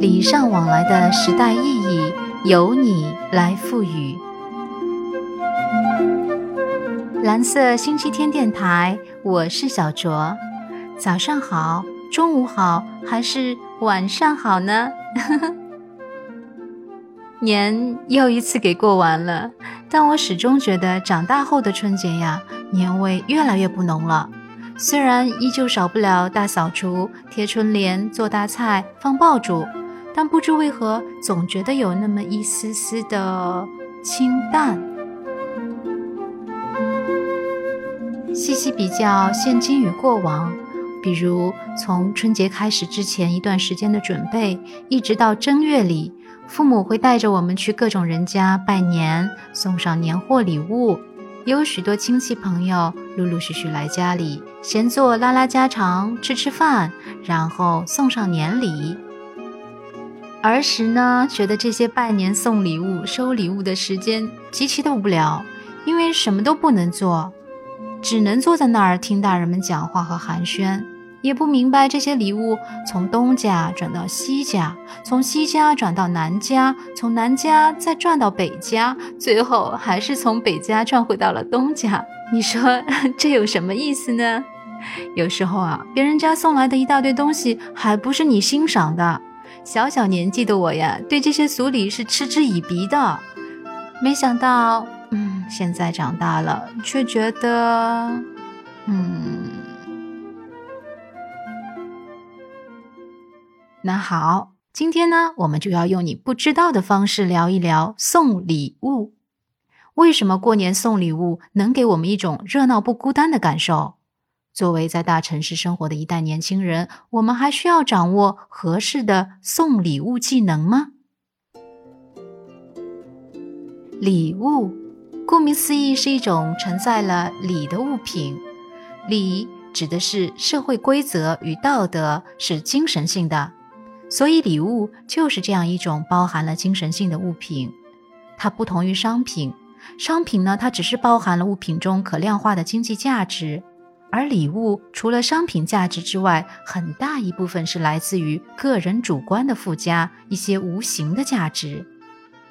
礼尚往来的时代意义，由你来赋予。蓝色星期天电台，我是小卓。早上好，中午好，还是晚上好呢？年又一次给过完了，但我始终觉得长大后的春节呀，年味越来越不浓了。虽然依旧少不了大扫除、贴春联、做大菜、放爆竹，但不知为何，总觉得有那么一丝丝的清淡。细细比较现今与过往，比如从春节开始之前一段时间的准备，一直到正月里。父母会带着我们去各种人家拜年，送上年货礼物。也有许多亲戚朋友陆陆续续来家里，闲坐拉拉家常，吃吃饭，然后送上年礼。儿时呢，觉得这些拜年、送礼物、收礼物的时间极其的无聊，因为什么都不能做，只能坐在那儿听大人们讲话和寒暄。也不明白这些礼物从东家转到西家，从西家转到南家，从南家再转到北家，最后还是从北家转回到了东家。你说这有什么意思呢？有时候啊，别人家送来的一大堆东西还不是你欣赏的。小小年纪的我呀，对这些俗礼是嗤之以鼻的。没想到，嗯，现在长大了，却觉得，嗯。那好，今天呢，我们就要用你不知道的方式聊一聊送礼物。为什么过年送礼物能给我们一种热闹不孤单的感受？作为在大城市生活的一代年轻人，我们还需要掌握合适的送礼物技能吗？礼物，顾名思义，是一种承载了礼的物品。礼指的是社会规则与道德，是精神性的。所以，礼物就是这样一种包含了精神性的物品。它不同于商品，商品呢，它只是包含了物品中可量化的经济价值；而礼物除了商品价值之外，很大一部分是来自于个人主观的附加一些无形的价值。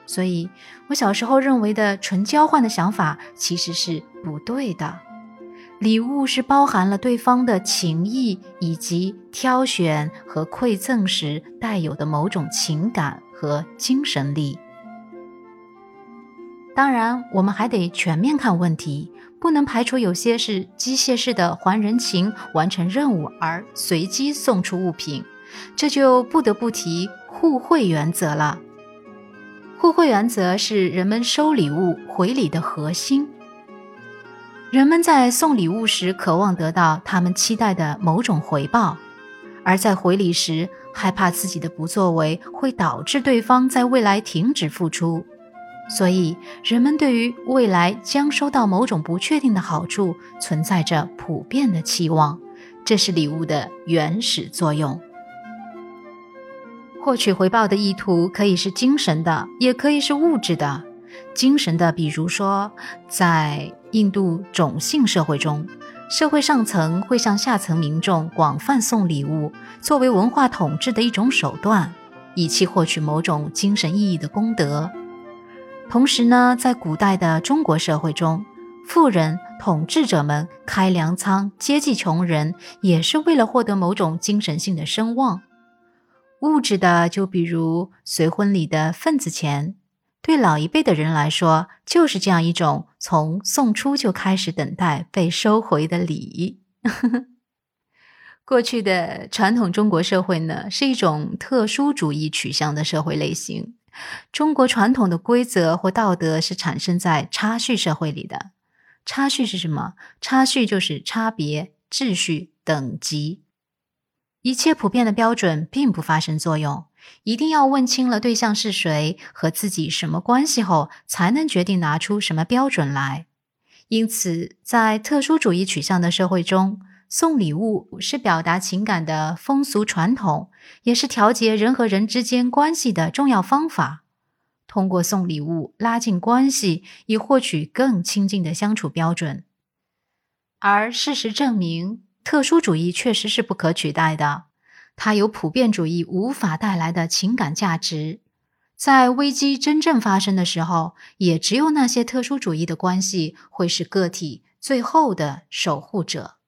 所以，我小时候认为的纯交换的想法其实是不对的。礼物是包含了对方的情谊，以及挑选和馈赠时带有的某种情感和精神力。当然，我们还得全面看问题，不能排除有些是机械式的还人情、完成任务而随机送出物品，这就不得不提互惠原则了。互惠原则是人们收礼物回礼的核心。人们在送礼物时，渴望得到他们期待的某种回报；而在回礼时，害怕自己的不作为会导致对方在未来停止付出。所以，人们对于未来将收到某种不确定的好处，存在着普遍的期望。这是礼物的原始作用。获取回报的意图可以是精神的，也可以是物质的。精神的，比如说，在印度种姓社会中，社会上层会向下层民众广泛送礼物，作为文化统治的一种手段，以期获取某种精神意义的功德。同时呢，在古代的中国社会中，富人统治者们开粮仓接济穷人，也是为了获得某种精神性的声望。物质的，就比如随婚礼的份子钱。对老一辈的人来说，就是这样一种从送出就开始等待被收回的礼。过去的传统中国社会呢，是一种特殊主义取向的社会类型。中国传统的规则或道德是产生在差序社会里的。差序是什么？差序就是差别、秩序、等级。一切普遍的标准并不发生作用。一定要问清了对象是谁和自己什么关系后，才能决定拿出什么标准来。因此，在特殊主义取向的社会中，送礼物是表达情感的风俗传统，也是调节人和人之间关系的重要方法。通过送礼物拉近关系，以获取更亲近的相处标准。而事实证明，特殊主义确实是不可取代的。它有普遍主义无法带来的情感价值。在危机真正发生的时候，也只有那些特殊主义的关系会是个体最后的守护者。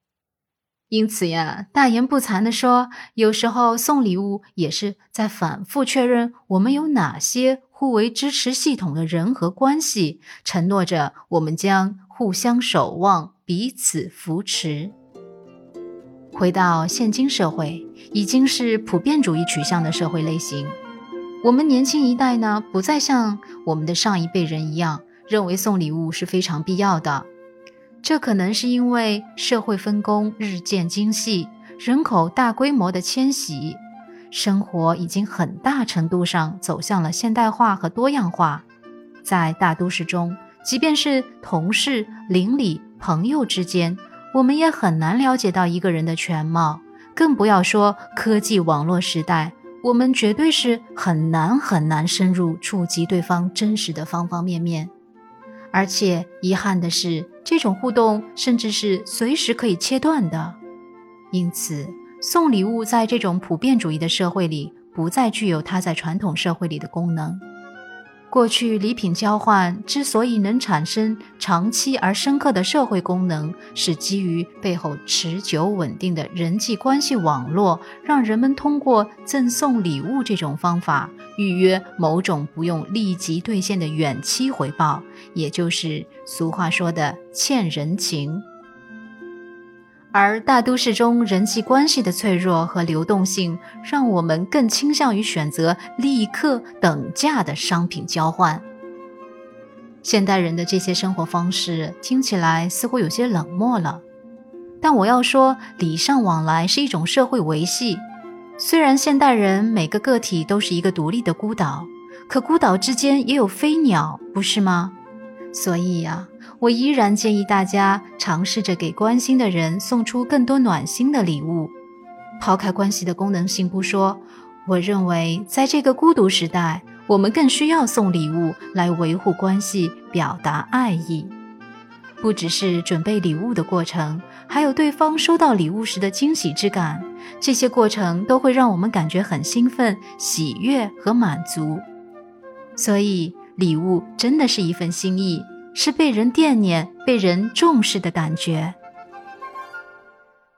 因此呀，大言不惭地说，有时候送礼物也是在反复确认我们有哪些互为支持系统的人和关系，承诺着我们将互相守望、彼此扶持。回到现今社会，已经是普遍主义取向的社会类型。我们年轻一代呢，不再像我们的上一辈人一样认为送礼物是非常必要的。这可能是因为社会分工日渐精细，人口大规模的迁徙，生活已经很大程度上走向了现代化和多样化。在大都市中，即便是同事、邻里、朋友之间，我们也很难了解到一个人的全貌，更不要说科技网络时代。我们绝对是很难很难深入触及对方真实的方方面面，而且遗憾的是，这种互动甚至是随时可以切断的。因此，送礼物在这种普遍主义的社会里，不再具有它在传统社会里的功能。过去礼品交换之所以能产生长期而深刻的社会功能，是基于背后持久稳定的人际关系网络，让人们通过赠送礼物这种方法预约某种不用立即兑现的远期回报，也就是俗话说的欠人情。而大都市中人际关系的脆弱和流动性，让我们更倾向于选择立刻等价的商品交换。现代人的这些生活方式听起来似乎有些冷漠了，但我要说，礼尚往来是一种社会维系。虽然现代人每个个体都是一个独立的孤岛，可孤岛之间也有飞鸟，不是吗？所以呀。我依然建议大家尝试着给关心的人送出更多暖心的礼物。抛开关系的功能性不说，我认为在这个孤独时代，我们更需要送礼物来维护关系、表达爱意。不只是准备礼物的过程，还有对方收到礼物时的惊喜之感，这些过程都会让我们感觉很兴奋、喜悦和满足。所以，礼物真的是一份心意。是被人惦念、被人重视的感觉。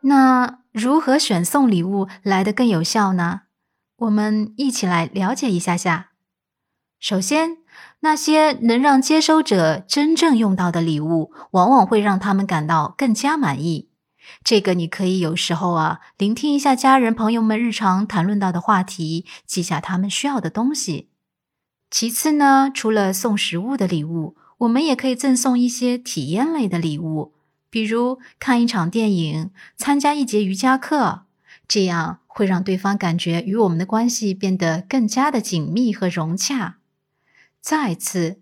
那如何选送礼物来的更有效呢？我们一起来了解一下下。首先，那些能让接收者真正用到的礼物，往往会让他们感到更加满意。这个你可以有时候啊，聆听一下家人朋友们日常谈论到的话题，记下他们需要的东西。其次呢，除了送实物的礼物。我们也可以赠送一些体验类的礼物，比如看一场电影、参加一节瑜伽课，这样会让对方感觉与我们的关系变得更加的紧密和融洽。再次，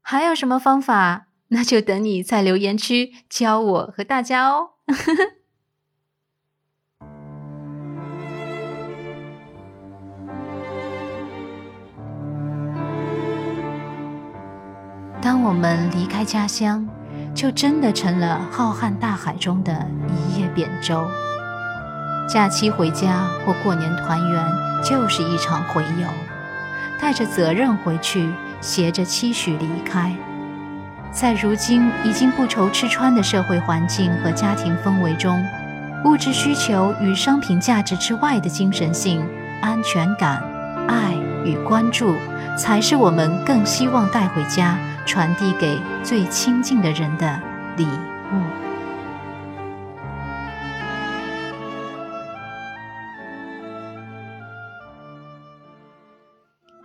还有什么方法？那就等你在留言区教我和大家哦。当我们离开家乡，就真的成了浩瀚大海中的一叶扁舟。假期回家或过年团圆，就是一场回游，带着责任回去，携着期许离开。在如今已经不愁吃穿的社会环境和家庭氛围中，物质需求与商品价值之外的精神性、安全感、爱与关注，才是我们更希望带回家。传递给最亲近的人的礼物。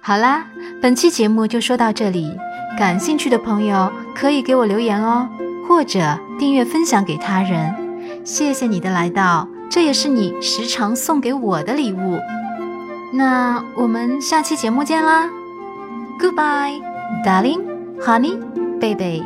好啦，本期节目就说到这里。感兴趣的朋友可以给我留言哦，或者订阅分享给他人。谢谢你的来到，这也是你时常送给我的礼物。那我们下期节目见啦，Goodbye，Darling Honey, 贝贝